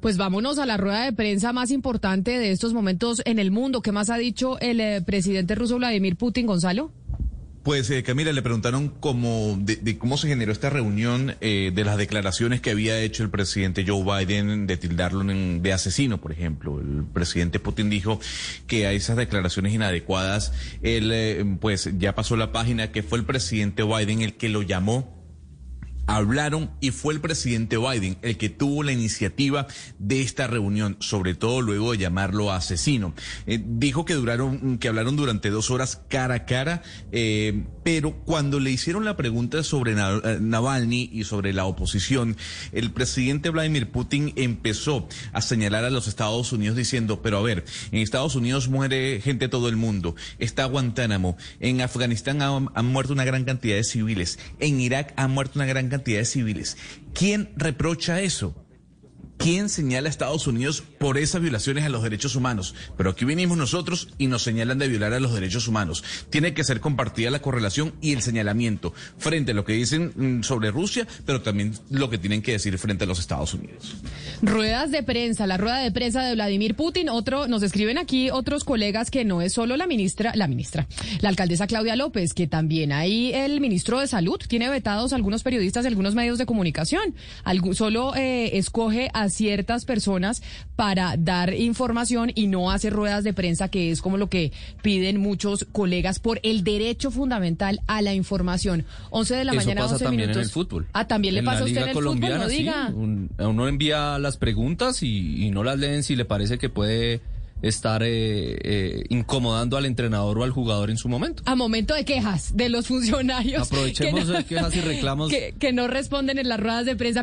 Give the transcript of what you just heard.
Pues vámonos a la rueda de prensa más importante de estos momentos en el mundo. ¿Qué más ha dicho el eh, presidente ruso Vladimir Putin, Gonzalo? Pues eh, Camila, le preguntaron cómo, de, cómo se generó esta reunión, eh, de las declaraciones que había hecho el presidente Joe Biden de tildarlo de asesino, por ejemplo. El presidente Putin dijo que a esas declaraciones inadecuadas, él eh, pues ya pasó la página, que fue el presidente Biden el que lo llamó hablaron y fue el presidente Biden el que tuvo la iniciativa de esta reunión, sobre todo luego de llamarlo asesino. Eh, dijo que duraron, que hablaron durante dos horas cara a cara, eh, pero cuando le hicieron la pregunta sobre eh, Navalny y sobre la oposición, el presidente Vladimir Putin empezó a señalar a los Estados Unidos diciendo, pero a ver, en Estados Unidos muere gente de todo el mundo, está Guantánamo, en Afganistán han, muerto una gran cantidad de civiles, en Irak han muerto una gran cantidad cantidades civiles. ¿Quién reprocha eso? ¿Quién señala a Estados Unidos por esas violaciones a los derechos humanos? Pero aquí vinimos nosotros y nos señalan de violar a los derechos humanos. Tiene que ser compartida la correlación y el señalamiento frente a lo que dicen mm, sobre Rusia, pero también lo que tienen que decir frente a los Estados Unidos. Ruedas de prensa, la rueda de prensa de Vladimir Putin. Otro, nos escriben aquí otros colegas que no es solo la ministra, la ministra, la alcaldesa Claudia López, que también hay el ministro de Salud. Tiene vetados algunos periodistas y algunos medios de comunicación. solo eh, escoge a ciertas personas para dar información y no hacer ruedas de prensa, que es como lo que piden muchos colegas por el derecho fundamental a la información. 11 de la Eso mañana, pasa 11 también minutos. en el fútbol. Ah, también le en pasa a usted en el fútbol, no sí, diga. un- uno envía las preguntas y, y no las leen si le parece que puede estar eh, eh, incomodando al entrenador o al jugador en su momento. A momento de quejas de los funcionarios. Aprovechemos que quejas y reclamos. Que, que no responden en las ruedas de prensa.